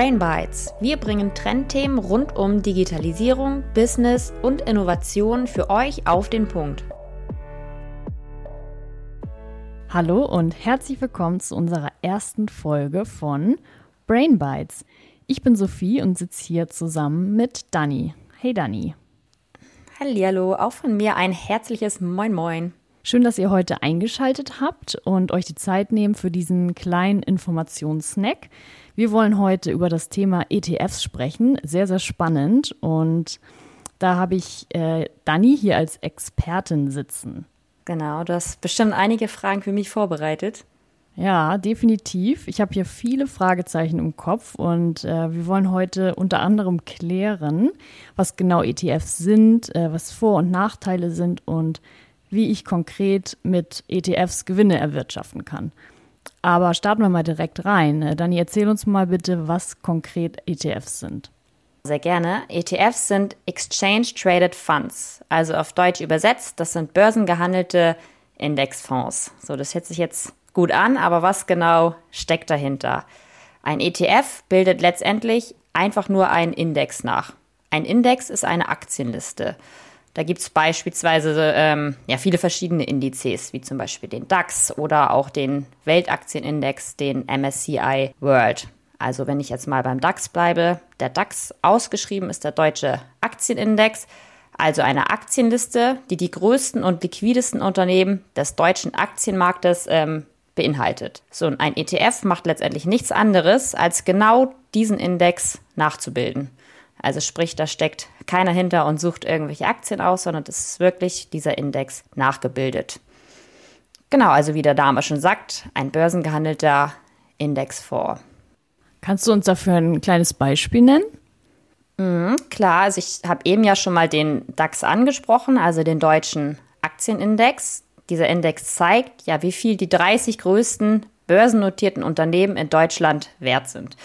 Brain Bites. Wir bringen Trendthemen rund um Digitalisierung, Business und Innovation für euch auf den Punkt. Hallo und herzlich willkommen zu unserer ersten Folge von Brain Bites. Ich bin Sophie und sitze hier zusammen mit Dani. Hey Dani. Hallihallo, auch von mir ein herzliches Moin Moin. Schön, dass ihr heute eingeschaltet habt und euch die Zeit nehmt für diesen kleinen Informationssnack. Wir wollen heute über das Thema ETFs sprechen. Sehr, sehr spannend. Und da habe ich äh, Dani hier als Expertin sitzen. Genau, du hast bestimmt einige Fragen für mich vorbereitet. Ja, definitiv. Ich habe hier viele Fragezeichen im Kopf und äh, wir wollen heute unter anderem klären, was genau ETFs sind, äh, was Vor- und Nachteile sind und wie ich konkret mit ETFs Gewinne erwirtschaften kann. Aber starten wir mal direkt rein. Äh, Dani, erzähl uns mal bitte, was konkret ETFs sind. Sehr gerne. ETFs sind Exchange Traded Funds, also auf Deutsch übersetzt, das sind börsengehandelte Indexfonds. So, das hört sich jetzt gut an, aber was genau steckt dahinter? Ein ETF bildet letztendlich einfach nur einen Index nach. Ein Index ist eine Aktienliste. Da gibt es beispielsweise ähm, ja, viele verschiedene Indizes, wie zum Beispiel den DAX oder auch den Weltaktienindex, den MSCI World. Also wenn ich jetzt mal beim DAX bleibe, der DAX ausgeschrieben ist der deutsche Aktienindex, also eine Aktienliste, die die größten und liquidesten Unternehmen des deutschen Aktienmarktes ähm, beinhaltet. So, ein ETF macht letztendlich nichts anderes, als genau diesen Index nachzubilden. Also sprich, da steckt keiner hinter und sucht irgendwelche Aktien aus, sondern das ist wirklich dieser Index nachgebildet. Genau, also wie der Dame schon sagt, ein börsengehandelter Indexfonds. Kannst du uns dafür ein kleines Beispiel nennen? Mhm, klar, also ich habe eben ja schon mal den DAX angesprochen, also den deutschen Aktienindex. Dieser Index zeigt ja, wie viel die 30 größten börsennotierten Unternehmen in Deutschland wert sind.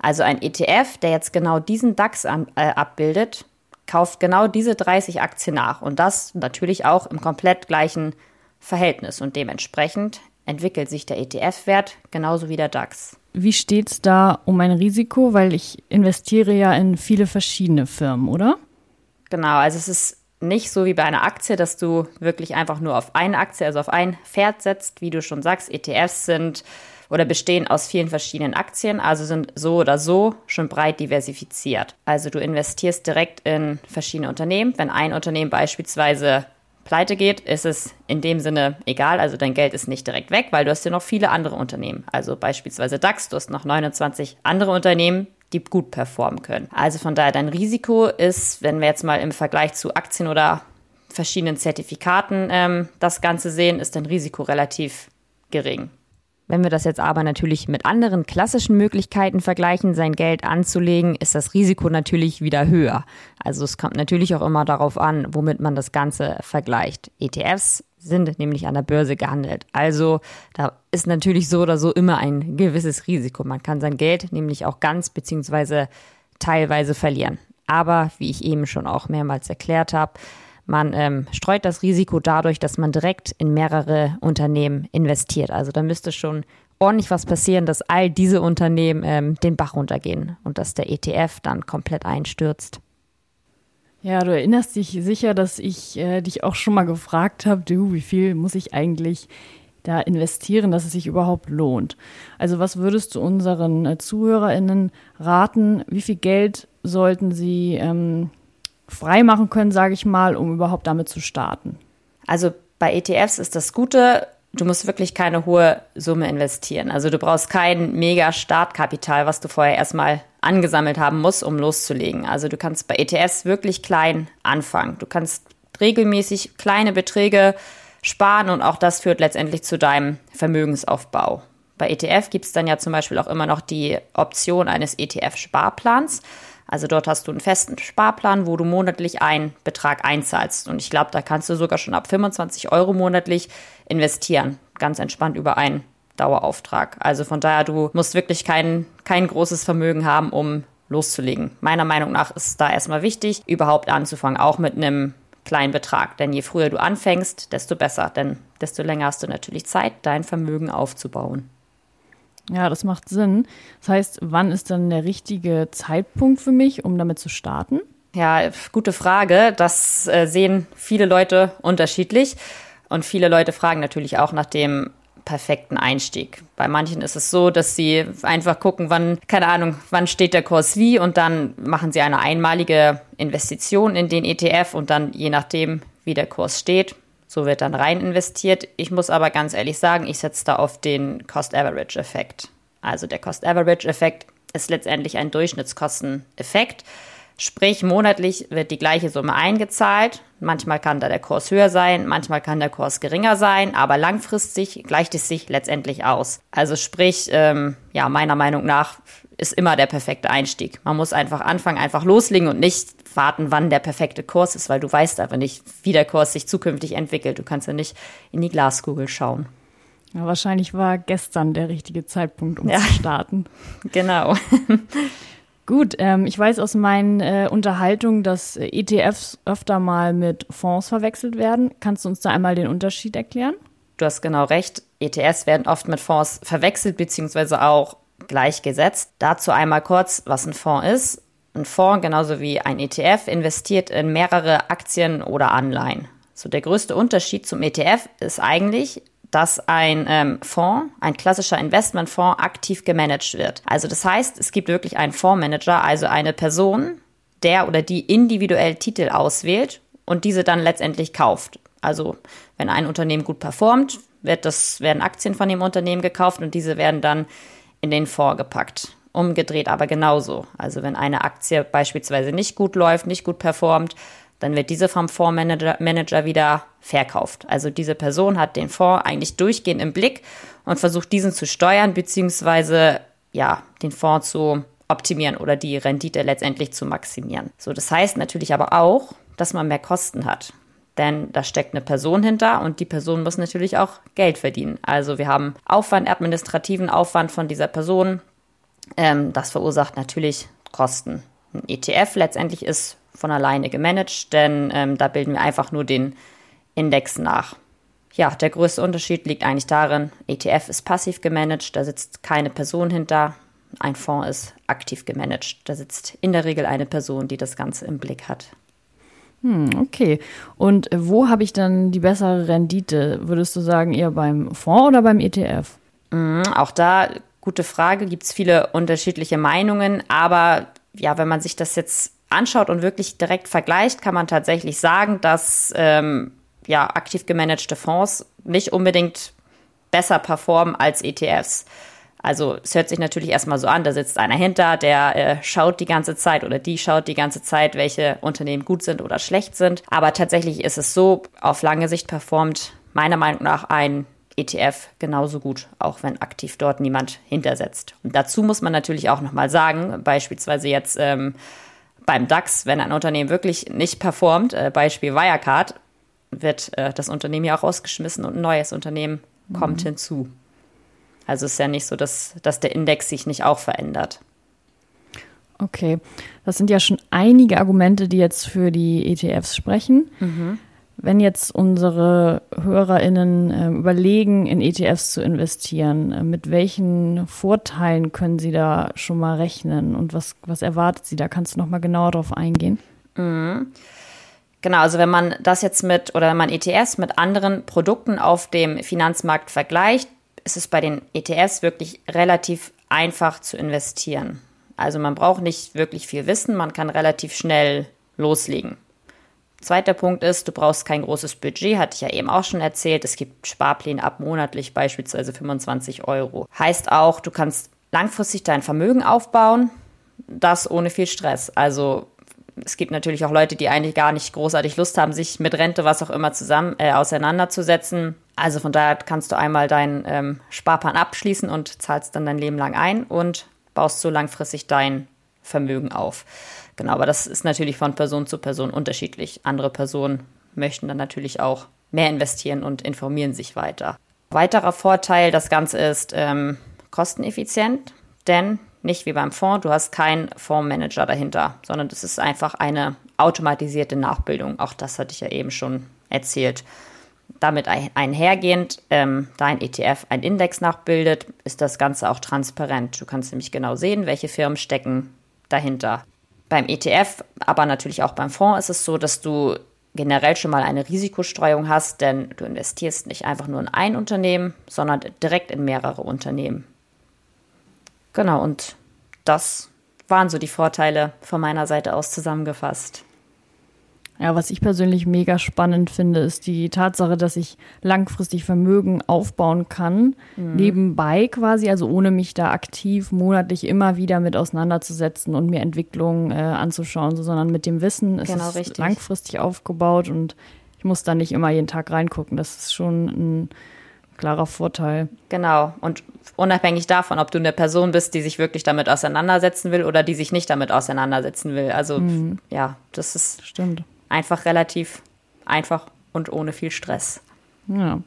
Also ein ETF, der jetzt genau diesen DAX äh, abbildet, kauft genau diese 30 Aktien nach und das natürlich auch im komplett gleichen Verhältnis und dementsprechend entwickelt sich der ETF-Wert genauso wie der DAX. Wie steht es da um ein Risiko? Weil ich investiere ja in viele verschiedene Firmen, oder? Genau, also es ist nicht so wie bei einer Aktie, dass du wirklich einfach nur auf eine Aktie, also auf ein Pferd setzt, wie du schon sagst. ETFs sind oder bestehen aus vielen verschiedenen Aktien, also sind so oder so schon breit diversifiziert. Also du investierst direkt in verschiedene Unternehmen. Wenn ein Unternehmen beispielsweise pleite geht, ist es in dem Sinne egal. Also dein Geld ist nicht direkt weg, weil du hast ja noch viele andere Unternehmen. Also beispielsweise DAX, du hast noch 29 andere Unternehmen, die gut performen können. Also von daher dein Risiko ist, wenn wir jetzt mal im Vergleich zu Aktien oder verschiedenen Zertifikaten ähm, das Ganze sehen, ist dein Risiko relativ gering. Wenn wir das jetzt aber natürlich mit anderen klassischen Möglichkeiten vergleichen, sein Geld anzulegen, ist das Risiko natürlich wieder höher. Also es kommt natürlich auch immer darauf an, womit man das Ganze vergleicht. ETFs sind nämlich an der Börse gehandelt. Also da ist natürlich so oder so immer ein gewisses Risiko. Man kann sein Geld nämlich auch ganz beziehungsweise teilweise verlieren. Aber wie ich eben schon auch mehrmals erklärt habe, man ähm, streut das Risiko dadurch, dass man direkt in mehrere Unternehmen investiert. Also da müsste schon ordentlich was passieren, dass all diese Unternehmen ähm, den Bach runtergehen und dass der ETF dann komplett einstürzt. Ja, du erinnerst dich sicher, dass ich äh, dich auch schon mal gefragt habe, du, wie viel muss ich eigentlich da investieren, dass es sich überhaupt lohnt? Also was würdest du unseren äh, ZuhörerInnen raten? Wie viel Geld sollten sie ähm, freimachen können, sage ich mal, um überhaupt damit zu starten? Also bei ETFs ist das Gute, du musst wirklich keine hohe Summe investieren. Also du brauchst kein mega Startkapital, was du vorher erstmal angesammelt haben musst, um loszulegen. Also du kannst bei ETFs wirklich klein anfangen. Du kannst regelmäßig kleine Beträge sparen und auch das führt letztendlich zu deinem Vermögensaufbau. Bei ETF gibt es dann ja zum Beispiel auch immer noch die Option eines ETF-Sparplans. Also dort hast du einen festen Sparplan, wo du monatlich einen Betrag einzahlst. Und ich glaube, da kannst du sogar schon ab 25 Euro monatlich investieren. Ganz entspannt über einen Dauerauftrag. Also von daher, du musst wirklich kein, kein großes Vermögen haben, um loszulegen. Meiner Meinung nach ist es da erstmal wichtig, überhaupt anzufangen, auch mit einem kleinen Betrag. Denn je früher du anfängst, desto besser. Denn desto länger hast du natürlich Zeit, dein Vermögen aufzubauen. Ja, das macht Sinn. Das heißt, wann ist dann der richtige Zeitpunkt für mich, um damit zu starten? Ja, gute Frage. Das äh, sehen viele Leute unterschiedlich. Und viele Leute fragen natürlich auch nach dem perfekten Einstieg. Bei manchen ist es so, dass sie einfach gucken, wann, keine Ahnung, wann steht der Kurs wie und dann machen sie eine einmalige Investition in den ETF und dann je nachdem, wie der Kurs steht, so wird dann rein investiert. Ich muss aber ganz ehrlich sagen, ich setze da auf den Cost-Average-Effekt. Also der Cost-Average-Effekt ist letztendlich ein Durchschnittskosteneffekt. Sprich, monatlich wird die gleiche Summe eingezahlt. Manchmal kann da der Kurs höher sein, manchmal kann der Kurs geringer sein, aber langfristig gleicht es sich letztendlich aus. Also sprich, ähm, ja, meiner Meinung nach ist immer der perfekte Einstieg. Man muss einfach anfangen, einfach loslegen und nicht warten, wann der perfekte Kurs ist, weil du weißt aber nicht, wie der Kurs sich zukünftig entwickelt. Du kannst ja nicht in die Glaskugel schauen. Ja, wahrscheinlich war gestern der richtige Zeitpunkt, um ja. zu starten. Genau. Gut, ähm, ich weiß aus meinen äh, Unterhaltungen, dass ETFs öfter mal mit Fonds verwechselt werden. Kannst du uns da einmal den Unterschied erklären? Du hast genau recht. ETFs werden oft mit Fonds verwechselt beziehungsweise auch gleichgesetzt. Dazu einmal kurz, was ein Fonds ist. Ein Fonds, genauso wie ein ETF, investiert in mehrere Aktien oder Anleihen. So der größte Unterschied zum ETF ist eigentlich, dass ein ähm, Fonds, ein klassischer Investmentfonds, aktiv gemanagt wird. Also das heißt, es gibt wirklich einen Fondsmanager, also eine Person, der oder die individuell Titel auswählt und diese dann letztendlich kauft. Also wenn ein Unternehmen gut performt, wird das, werden Aktien von dem Unternehmen gekauft und diese werden dann in den Fonds gepackt. Umgedreht aber genauso. Also wenn eine Aktie beispielsweise nicht gut läuft, nicht gut performt, dann wird diese vom Fondsmanager Manager wieder verkauft. Also diese Person hat den Fonds eigentlich durchgehend im Blick und versucht diesen zu steuern, beziehungsweise ja, den Fonds zu optimieren oder die Rendite letztendlich zu maximieren. So, das heißt natürlich aber auch, dass man mehr Kosten hat. Denn da steckt eine Person hinter und die Person muss natürlich auch Geld verdienen. Also wir haben Aufwand, administrativen Aufwand von dieser Person. Ähm, das verursacht natürlich Kosten. Ein ETF letztendlich ist von alleine gemanagt, denn ähm, da bilden wir einfach nur den Index nach. Ja, der größte Unterschied liegt eigentlich darin, ETF ist passiv gemanagt, da sitzt keine Person hinter. Ein Fonds ist aktiv gemanagt, da sitzt in der Regel eine Person, die das Ganze im Blick hat. Hm, okay. Und wo habe ich dann die bessere Rendite? Würdest du sagen, eher beim Fonds oder beim ETF? Mhm, auch da, gute Frage, gibt es viele unterschiedliche Meinungen, aber ja, wenn man sich das jetzt anschaut und wirklich direkt vergleicht, kann man tatsächlich sagen, dass ähm, ja, aktiv gemanagte Fonds nicht unbedingt besser performen als ETFs. Also es hört sich natürlich erstmal so an, da sitzt einer hinter, der äh, schaut die ganze Zeit oder die schaut die ganze Zeit, welche Unternehmen gut sind oder schlecht sind. Aber tatsächlich ist es so, auf lange Sicht performt meiner Meinung nach ein ETF genauso gut, auch wenn aktiv dort niemand hintersetzt. Und dazu muss man natürlich auch nochmal sagen, beispielsweise jetzt ähm, beim DAX, wenn ein Unternehmen wirklich nicht performt, äh, Beispiel Wirecard, wird äh, das Unternehmen ja auch rausgeschmissen und ein neues Unternehmen mhm. kommt hinzu. Also es ist ja nicht so, dass, dass der Index sich nicht auch verändert. Okay, das sind ja schon einige Argumente, die jetzt für die ETFs sprechen. Mhm. Wenn jetzt unsere HörerInnen äh, überlegen, in ETFs zu investieren, äh, mit welchen Vorteilen können sie da schon mal rechnen und was, was erwartet sie da? Kannst du noch mal genauer darauf eingehen? Mhm. Genau, also wenn man das jetzt mit oder wenn man ETFs mit anderen Produkten auf dem Finanzmarkt vergleicht, ist es bei den ETFs wirklich relativ einfach zu investieren. Also man braucht nicht wirklich viel Wissen, man kann relativ schnell loslegen. Zweiter Punkt ist, du brauchst kein großes Budget, hatte ich ja eben auch schon erzählt. Es gibt Sparpläne ab monatlich, beispielsweise 25 Euro. Heißt auch, du kannst langfristig dein Vermögen aufbauen, das ohne viel Stress. Also es gibt natürlich auch Leute, die eigentlich gar nicht großartig Lust haben, sich mit Rente, was auch immer, zusammen äh, auseinanderzusetzen. Also von daher kannst du einmal deinen ähm, Sparplan abschließen und zahlst dann dein Leben lang ein und baust so langfristig dein Vermögen auf. Genau, aber das ist natürlich von Person zu Person unterschiedlich. Andere Personen möchten dann natürlich auch mehr investieren und informieren sich weiter. Weiterer Vorteil, das Ganze ist ähm, kosteneffizient, denn nicht wie beim Fonds, du hast keinen Fondsmanager dahinter, sondern das ist einfach eine automatisierte Nachbildung. Auch das hatte ich ja eben schon erzählt. damit einhergehend, ähm, da ein ETF einen Index nachbildet, ist das Ganze auch transparent. Du kannst nämlich genau sehen, welche Firmen stecken dahinter. Beim ETF, aber natürlich auch beim Fonds ist es so, dass du generell schon mal eine Risikostreuung hast, denn du investierst nicht einfach nur in ein Unternehmen, sondern direkt in mehrere Unternehmen. Genau, und das waren so die Vorteile von meiner Seite aus zusammengefasst. Ja, was ich persönlich mega spannend finde, ist die Tatsache, dass ich langfristig Vermögen aufbauen kann, mhm. nebenbei quasi, also ohne mich da aktiv monatlich immer wieder mit auseinanderzusetzen und mir Entwicklungen äh, anzuschauen, so, sondern mit dem Wissen ist genau, es richtig. langfristig aufgebaut und ich muss da nicht immer jeden Tag reingucken. Das ist schon ein klarer Vorteil. Genau. Und unabhängig davon, ob du eine Person bist, die sich wirklich damit auseinandersetzen will oder die sich nicht damit auseinandersetzen will. Also mhm. ja, das ist Stimmt einfach relativ einfach und ohne viel Stress. Ja.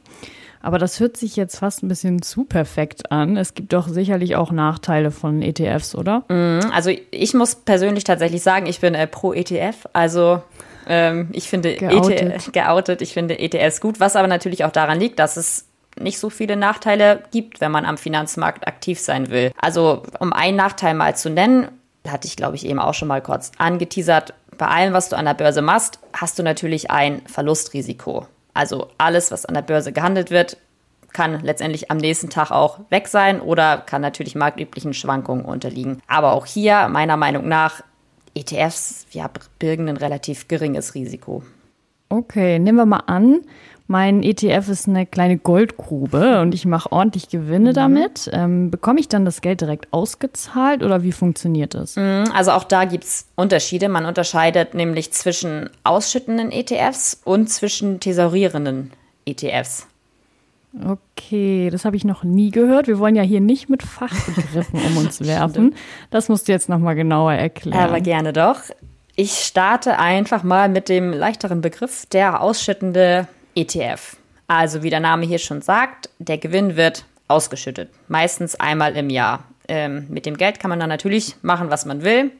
Aber das hört sich jetzt fast ein bisschen zu perfekt an. Es gibt doch sicherlich auch Nachteile von ETFs, oder? Mhm. Also ich muss persönlich tatsächlich sagen, ich bin äh, pro ETF. Also ähm, ich finde geoutet. ETF, geoutet, ich finde ETFs gut, was aber natürlich auch daran liegt, dass es nicht so viele Nachteile gibt, wenn man am Finanzmarkt aktiv sein will. Also um einen Nachteil mal zu nennen, hatte ich glaube ich eben auch schon mal kurz angeteasert, bei allem, was du an der Börse machst, hast du natürlich ein Verlustrisiko. Also alles, was an der Börse gehandelt wird, kann letztendlich am nächsten Tag auch weg sein oder kann natürlich marktüblichen Schwankungen unterliegen. Aber auch hier, meiner Meinung nach, ETFs ja, birgen ein relativ geringes Risiko. Okay, nehmen wir mal an, mein ETF ist eine kleine Goldgrube und ich mache ordentlich Gewinne mhm. damit. Ähm, bekomme ich dann das Geld direkt ausgezahlt oder wie funktioniert das? Mhm, also auch da gibt es Unterschiede. Man unterscheidet nämlich zwischen ausschüttenden ETFs und zwischen thesaurierenden ETFs. Okay, das habe ich noch nie gehört. Wir wollen ja hier nicht mit Fachbegriffen um uns werfen. Das musst du jetzt nochmal genauer erklären. Aber gerne doch. Ich starte einfach mal mit dem leichteren Begriff, der ausschüttende ETF. Also wie der Name hier schon sagt, der Gewinn wird ausgeschüttet, meistens einmal im Jahr. Ähm, mit dem Geld kann man dann natürlich machen, was man will.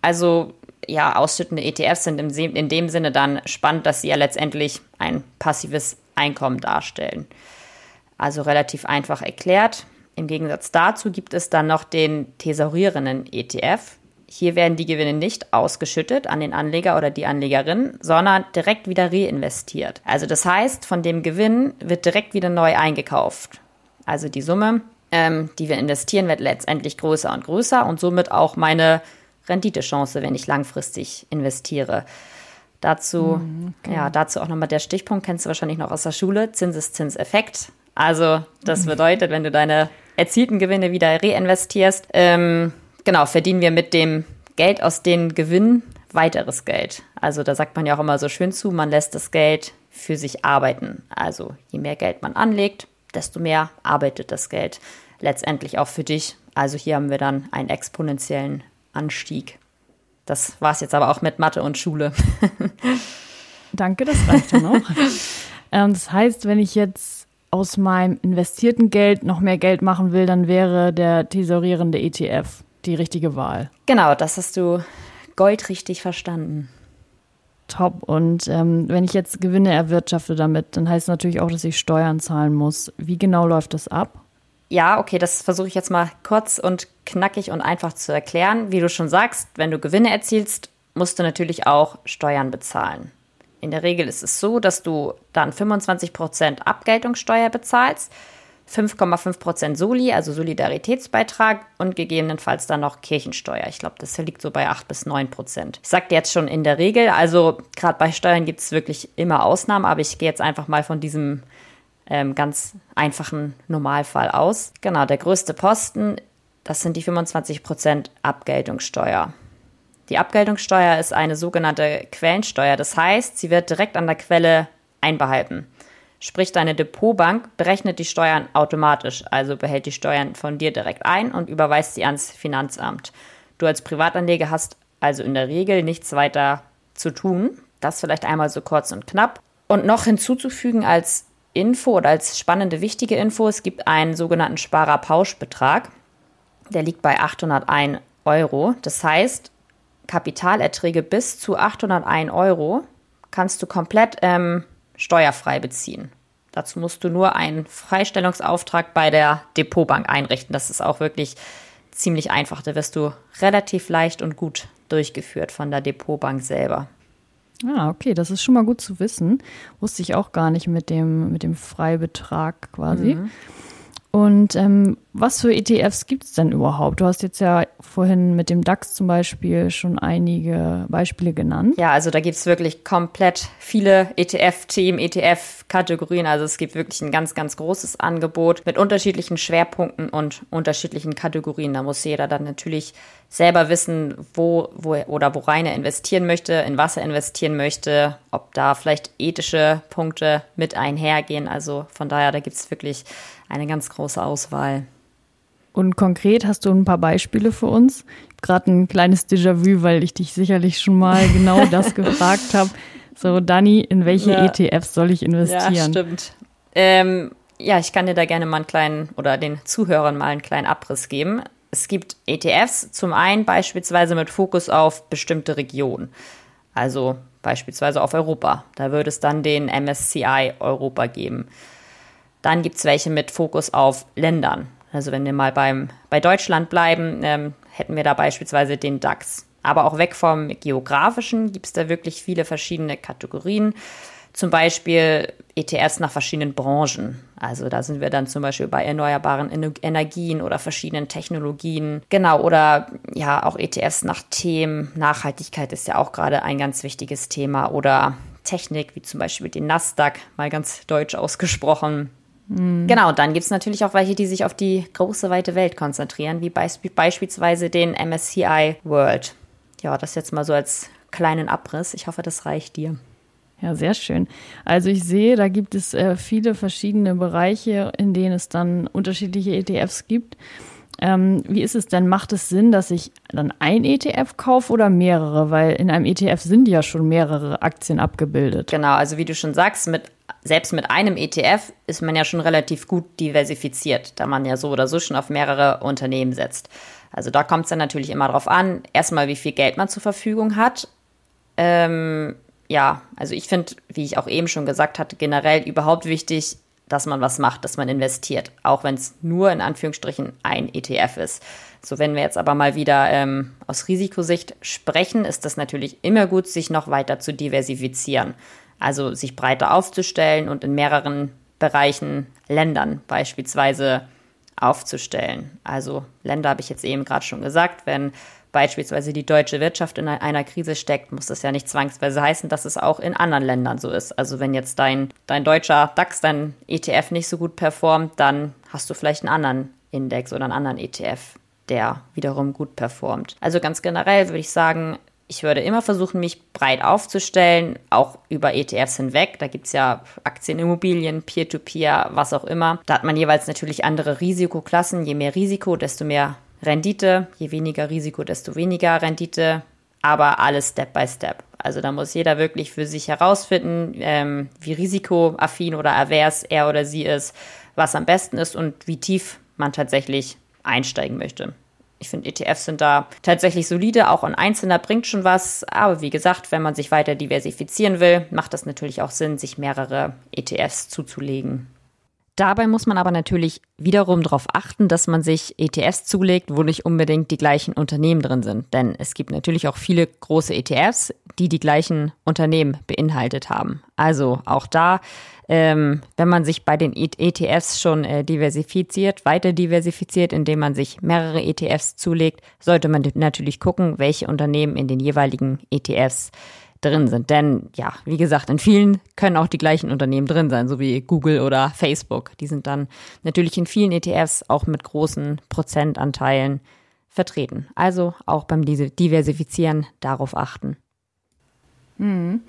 Also ja, ausschüttende ETFs sind in dem Sinne dann spannend, dass sie ja letztendlich ein passives Einkommen darstellen. Also relativ einfach erklärt. Im Gegensatz dazu gibt es dann noch den thesaurierenden ETF. Hier werden die Gewinne nicht ausgeschüttet an den Anleger oder die Anlegerin, sondern direkt wieder reinvestiert. Also das heißt, von dem Gewinn wird direkt wieder neu eingekauft. Also die Summe, ähm, die wir investieren, wird letztendlich größer und größer und somit auch meine Renditechance, wenn ich langfristig investiere. Dazu, mhm, okay. ja, dazu auch nochmal der Stichpunkt, kennst du wahrscheinlich noch aus der Schule, Zinseszinseffekt. Also das mhm. bedeutet, wenn du deine erzielten Gewinne wieder reinvestierst, ähm, genau, verdienen wir mit dem Geld aus den Gewinnen weiteres Geld. Also da sagt man ja auch immer so schön zu, man lässt das Geld für sich arbeiten. Also je mehr Geld man anlegt, desto mehr arbeitet das Geld letztendlich auch für dich. Also hier haben wir dann einen exponentiellen Anstieg. Das war es jetzt aber auch mit Mathe und Schule. Danke, das reicht dann auch. Ähm, das heißt, wenn ich jetzt aus meinem investierten Geld noch mehr Geld machen will, dann wäre der tesorierende ETF die richtige Wahl. Genau, das hast du goldrichtig verstanden. Top. Und ähm, wenn ich jetzt Gewinne erwirtschafte damit, dann heißt es natürlich auch, dass ich Steuern zahlen muss. Wie genau läuft das ab? Ja, okay, das versuche ich jetzt mal kurz und knackig und einfach zu erklären. Wie du schon sagst, wenn du Gewinne erzielst, musst du natürlich auch Steuern bezahlen. In der Regel ist es so, dass du dann 25% Abgeltungssteuer bezahlst 5,5 Prozent Soli, also Solidaritätsbeitrag und gegebenenfalls dann noch Kirchensteuer. Ich glaube, das liegt so bei 8 bis 9 Prozent. Ich sagte jetzt schon in der Regel, also gerade bei Steuern gibt es wirklich immer Ausnahmen, aber ich gehe jetzt einfach mal von diesem ähm, ganz einfachen Normalfall aus. Genau, der größte Posten, das sind die 25 Prozent Abgeltungssteuer. Die Abgeltungssteuer ist eine sogenannte Quellensteuer, das heißt, sie wird direkt an der Quelle einbehalten. Sprich, deine Depotbank berechnet die Steuern automatisch, also behält die Steuern von dir direkt ein und überweist sie ans Finanzamt. Du als Privatanleger hast also in der Regel nichts weiter zu tun. Das vielleicht einmal so kurz und knapp. Und noch hinzuzufügen als Info oder als spannende, wichtige Info, es gibt einen sogenannten Sparerpauschbetrag. Der liegt bei 801 Euro. Das heißt, Kapitalerträge bis zu 801 Euro kannst du komplett ähm, steuerfrei beziehen. Dazu musst du nur einen Freistellungsauftrag bei der Depotbank einrichten. Das ist auch wirklich ziemlich einfach. Da wirst du relativ leicht und gut durchgeführt von der Depotbank selber. Ah, okay, das ist schon mal gut zu wissen. Wusste ich auch gar nicht mit dem, mit dem Freibetrag quasi. Mhm. Und ähm, was für ETFs gibt es denn überhaupt? Du hast jetzt ja vorhin mit dem DAX zum Beispiel schon einige Beispiele genannt. Ja, also da gibt es wirklich komplett viele ETF-Themen, ETF-Kategorien. Also es gibt wirklich ein ganz, ganz großes Angebot mit unterschiedlichen Schwerpunkten und unterschiedlichen Kategorien. Da muss jeder dann natürlich selber wissen, wo, wo oder worein er investieren möchte, in was er investieren möchte, ob da vielleicht ethische Punkte mit einhergehen. Also von daher, da gibt es wirklich eine ganz große Auswahl. Und konkret hast du ein paar Beispiele für uns? Gerade ein kleines Déjà-vu, weil ich dich sicherlich schon mal genau das gefragt habe. So, Dani, in welche ja. ETFs soll ich investieren? Ja, stimmt. Ähm, ja, ich kann dir da gerne mal einen kleinen oder den Zuhörern mal einen kleinen Abriss geben. Es gibt ETFs, zum einen beispielsweise mit Fokus auf bestimmte Regionen. Also beispielsweise auf Europa. Da würde es dann den MSCI Europa geben. Dann gibt es welche mit Fokus auf Ländern. Also wenn wir mal beim, bei Deutschland bleiben, ähm, hätten wir da beispielsweise den DAX. Aber auch weg vom geografischen gibt es da wirklich viele verschiedene Kategorien. Zum Beispiel ETFs nach verschiedenen Branchen. Also da sind wir dann zum Beispiel bei erneuerbaren Energien oder verschiedenen Technologien. Genau, oder ja, auch ETFs nach Themen. Nachhaltigkeit ist ja auch gerade ein ganz wichtiges Thema. Oder Technik, wie zum Beispiel den Nasdaq, mal ganz deutsch ausgesprochen. Mhm. Genau, und dann gibt es natürlich auch welche, die sich auf die große, weite Welt konzentrieren, wie beisp beispielsweise den MSCI World. Ja, das jetzt mal so als kleinen Abriss. Ich hoffe, das reicht dir. Ja, sehr schön. Also ich sehe, da gibt es äh, viele verschiedene Bereiche, in denen es dann unterschiedliche ETFs gibt. Ähm, wie ist es denn? Macht es Sinn, dass ich dann ein ETF kaufe oder mehrere? Weil in einem ETF sind ja schon mehrere Aktien abgebildet. Genau, also wie du schon sagst, mit selbst mit einem ETF ist man ja schon relativ gut diversifiziert, da man ja so oder so schon auf mehrere Unternehmen setzt. Also da kommt es dann natürlich immer darauf an, erstmal, wie viel Geld man zur Verfügung hat. Ähm, ja, also ich finde, wie ich auch eben schon gesagt hatte, generell überhaupt wichtig, dass man was macht, dass man investiert, auch wenn es nur in Anführungsstrichen ein ETF ist. So, wenn wir jetzt aber mal wieder ähm, aus Risikosicht sprechen, ist das natürlich immer gut, sich noch weiter zu diversifizieren. Also sich breiter aufzustellen und in mehreren Bereichen, Ländern beispielsweise aufzustellen. Also Länder habe ich jetzt eben gerade schon gesagt, wenn beispielsweise die deutsche Wirtschaft in einer Krise steckt, muss das ja nicht zwangsweise heißen, dass es auch in anderen Ländern so ist. Also wenn jetzt dein, dein deutscher DAX, dein ETF nicht so gut performt, dann hast du vielleicht einen anderen Index oder einen anderen ETF, der wiederum gut performt. Also ganz generell würde ich sagen, ich würde immer versuchen, mich breit aufzustellen, auch über ETFs hinweg. Da gibt es ja Aktien, Immobilien, Peer-to-Peer, -Peer, was auch immer. Da hat man jeweils natürlich andere Risikoklassen. Je mehr Risiko, desto mehr Rendite. Je weniger Risiko, desto weniger Rendite. Aber alles Step by Step. Also da muss jeder wirklich für sich herausfinden, ähm, wie risikoaffin oder avers er oder sie ist, was am besten ist und wie tief man tatsächlich einsteigen möchte. Ich finde, ETFs sind da tatsächlich solide. Auch ein Einzelner bringt schon was. Aber wie gesagt, wenn man sich weiter diversifizieren will, macht das natürlich auch Sinn, sich mehrere ETFs zuzulegen. Dabei muss man aber natürlich wiederum darauf achten, dass man sich ETFs zulegt, wo nicht unbedingt die gleichen Unternehmen drin sind. Denn es gibt natürlich auch viele große ETFs, die die gleichen Unternehmen beinhaltet haben. Also auch da, ähm, wenn man sich bei den ETFs schon äh, diversifiziert, weiter diversifiziert, indem man sich mehrere ETFs zulegt, sollte man natürlich gucken, welche Unternehmen in den jeweiligen ETFs drin sind. Denn ja, wie gesagt, in vielen können auch die gleichen Unternehmen drin sein, so wie Google oder Facebook. Die sind dann natürlich in vielen ETFs auch mit großen Prozentanteilen vertreten. Also auch beim Diversifizieren darauf achten. Hm.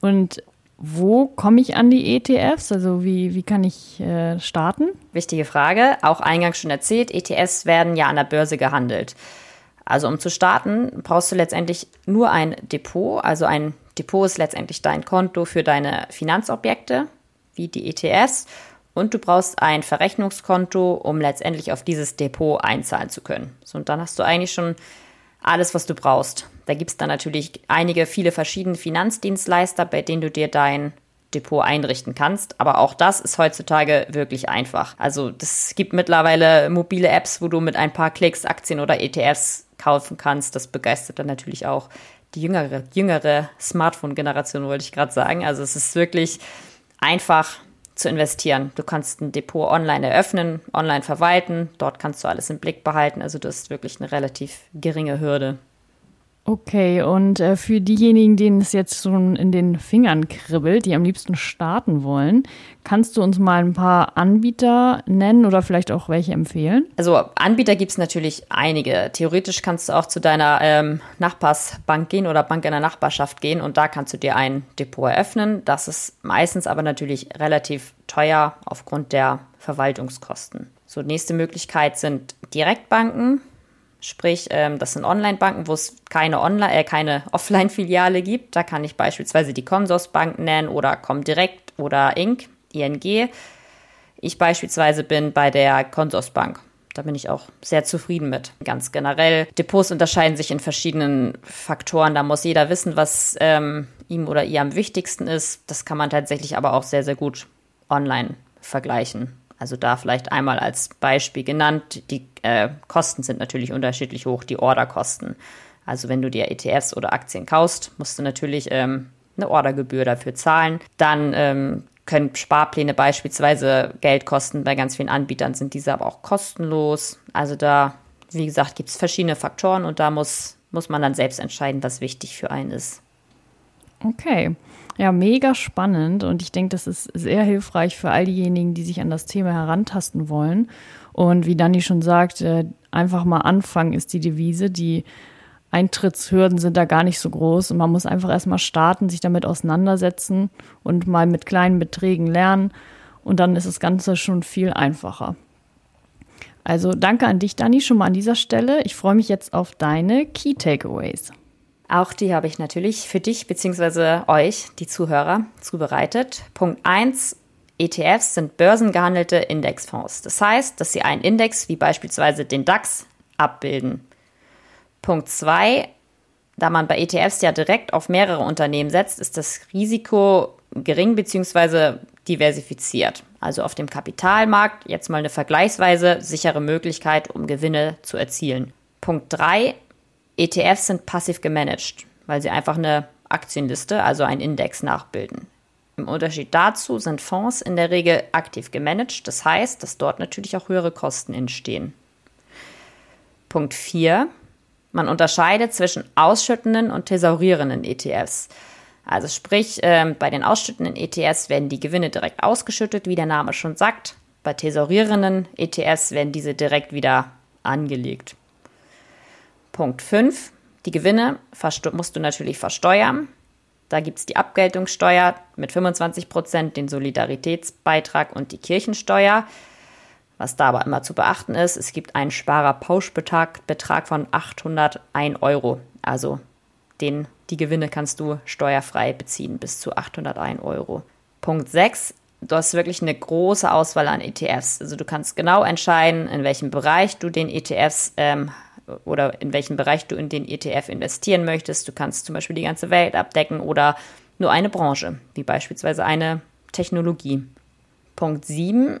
Und wo komme ich an die ETFs? Also wie, wie kann ich äh, starten? Wichtige Frage. Auch eingangs schon erzählt, ETFs werden ja an der Börse gehandelt. Also um zu starten, brauchst du letztendlich nur ein Depot. Also ein Depot ist letztendlich dein Konto für deine Finanzobjekte, wie die ETS. Und du brauchst ein Verrechnungskonto, um letztendlich auf dieses Depot einzahlen zu können. So, und dann hast du eigentlich schon alles, was du brauchst. Da gibt es dann natürlich einige, viele verschiedene Finanzdienstleister, bei denen du dir dein Depot einrichten kannst. Aber auch das ist heutzutage wirklich einfach. Also es gibt mittlerweile mobile Apps, wo du mit ein paar Klicks Aktien oder ETFs kaufen kannst. Das begeistert dann natürlich auch die jüngere, jüngere Smartphone-Generation, wollte ich gerade sagen. Also es ist wirklich einfach zu investieren. Du kannst ein Depot online eröffnen, online verwalten. Dort kannst du alles im Blick behalten. Also das ist wirklich eine relativ geringe Hürde. Okay, und äh, für diejenigen, denen es jetzt schon in den Fingern kribbelt, die am liebsten starten wollen, kannst du uns mal ein paar Anbieter nennen oder vielleicht auch welche empfehlen? Also Anbieter gibt es natürlich einige. Theoretisch kannst du auch zu deiner ähm, Nachbarsbank gehen oder Bank in der Nachbarschaft gehen und da kannst du dir ein Depot eröffnen. Das ist meistens aber natürlich relativ teuer aufgrund der Verwaltungskosten. So, nächste Möglichkeit sind Direktbanken. Sprich, ähm, das sind Online-Banken, wo es keine, Online äh, keine Offline-Filiale gibt. Da kann ich beispielsweise die Consorsbank nennen oder Comdirect oder Inc., ING. Ich beispielsweise bin bei der Consorsbank. Da bin ich auch sehr zufrieden mit. Ganz generell. Depots unterscheiden sich in verschiedenen Faktoren. Da muss jeder wissen, was ähm, ihm oder ihr am wichtigsten ist. Das kann man tatsächlich aber auch sehr, sehr gut online vergleichen. Also da vielleicht einmal als Beispiel genannt, die äh, Kosten sind natürlich unterschiedlich hoch, die Orderkosten. Also wenn du dir ETFs oder Aktien kaufst, musst du natürlich ähm, eine Ordergebühr dafür zahlen. Dann ähm, können Sparpläne beispielsweise Geld kosten. Bei ganz vielen Anbietern sind diese aber auch kostenlos. Also da, wie gesagt, gibt es verschiedene Faktoren und da muss, muss man dann selbst entscheiden, was wichtig für einen ist. Okay. Ja, mega spannend und ich denke, das ist sehr hilfreich für all diejenigen, die sich an das Thema herantasten wollen. Und wie Dani schon sagt, äh, einfach mal anfangen ist die Devise. Die Eintrittshürden sind da gar nicht so groß und man muss einfach erstmal starten, sich damit auseinandersetzen und mal mit kleinen Beträgen lernen und dann ist das Ganze schon viel einfacher. Also danke an dich, Dani, schon mal an dieser Stelle. Ich freue mich jetzt auf deine Key Takeaways. Auch die habe ich natürlich für dich bzw. euch, die Zuhörer, zubereitet. Punkt 1. ETFs sind börsengehandelte Indexfonds. Das heißt, dass sie einen Index wie beispielsweise den DAX abbilden. Punkt 2. Da man bei ETFs ja direkt auf mehrere Unternehmen setzt, ist das Risiko gering bzw. diversifiziert. Also auf dem Kapitalmarkt jetzt mal eine vergleichsweise sichere Möglichkeit, um Gewinne zu erzielen. Punkt 3. ETFs sind passiv gemanagt, weil sie einfach eine Aktienliste, also einen Index nachbilden. Im Unterschied dazu sind Fonds in der Regel aktiv gemanagt, das heißt, dass dort natürlich auch höhere Kosten entstehen. Punkt 4. Man unterscheidet zwischen ausschüttenden und thesaurierenden ETFs. Also sprich, äh, bei den ausschüttenden ETFs werden die Gewinne direkt ausgeschüttet, wie der Name schon sagt. Bei thesaurierenden ETFs werden diese direkt wieder angelegt. Punkt 5. Die Gewinne musst du natürlich versteuern. Da gibt es die Abgeltungssteuer mit 25 Prozent, den Solidaritätsbeitrag und die Kirchensteuer. Was da aber immer zu beachten ist, es gibt einen Sparerpauschbetrag Betrag von 801 Euro. Also den, die Gewinne kannst du steuerfrei beziehen bis zu 801 Euro. Punkt 6. Du hast wirklich eine große Auswahl an ETFs. Also du kannst genau entscheiden, in welchem Bereich du den ETFs ähm, oder in welchem Bereich du in den ETF investieren möchtest. Du kannst zum Beispiel die ganze Welt abdecken oder nur eine Branche, wie beispielsweise eine Technologie. Punkt 7.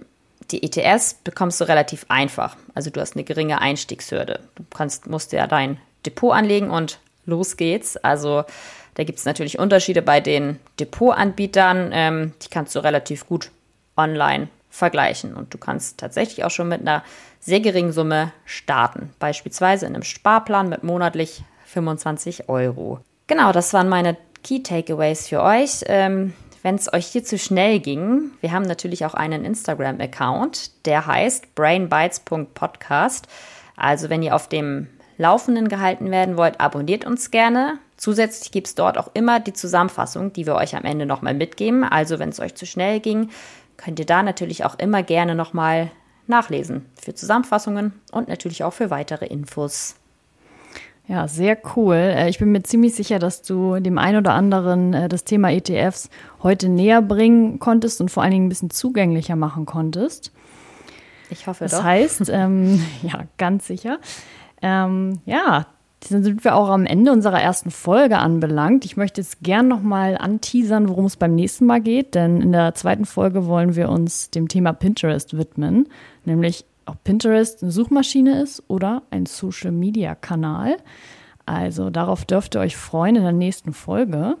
Die ETFs bekommst du relativ einfach. Also du hast eine geringe Einstiegshürde. Du kannst, musst ja dein Depot anlegen und los geht's. Also da gibt es natürlich Unterschiede bei den Depotanbietern. Ähm, die kannst du relativ gut online vergleichen. Und du kannst tatsächlich auch schon mit einer sehr geringen Summe starten. Beispielsweise in einem Sparplan mit monatlich 25 Euro. Genau, das waren meine Key Takeaways für euch. Ähm, wenn es euch hier zu schnell ging, wir haben natürlich auch einen Instagram-Account, der heißt brainbites.podcast. Also wenn ihr auf dem Laufenden gehalten werden wollt, abonniert uns gerne. Zusätzlich gibt es dort auch immer die Zusammenfassung, die wir euch am Ende nochmal mitgeben. Also wenn es euch zu schnell ging, könnt ihr da natürlich auch immer gerne nochmal nachlesen für Zusammenfassungen und natürlich auch für weitere Infos. Ja, sehr cool. Äh, ich bin mir ziemlich sicher, dass du dem einen oder anderen äh, das Thema ETFs heute näher bringen konntest und vor allen Dingen ein bisschen zugänglicher machen konntest. Ich hoffe das doch. Das heißt, ähm, ja, ganz sicher. Ähm, ja, Dann sind wir auch am Ende unserer ersten Folge anbelangt. Ich möchte jetzt gern nochmal anteasern, worum es beim nächsten Mal geht, denn in der zweiten Folge wollen wir uns dem Thema Pinterest widmen, nämlich ob Pinterest eine Suchmaschine ist oder ein Social-Media-Kanal. Also darauf dürft ihr euch freuen in der nächsten Folge.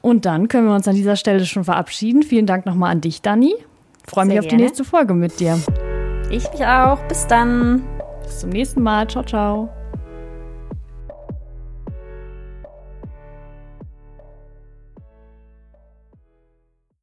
Und dann können wir uns an dieser Stelle schon verabschieden. Vielen Dank nochmal an dich, Dani. Freue mich auf die nächste Folge mit dir. Ich mich auch. Bis dann. Bis zum nächsten Mal. Ciao, ciao.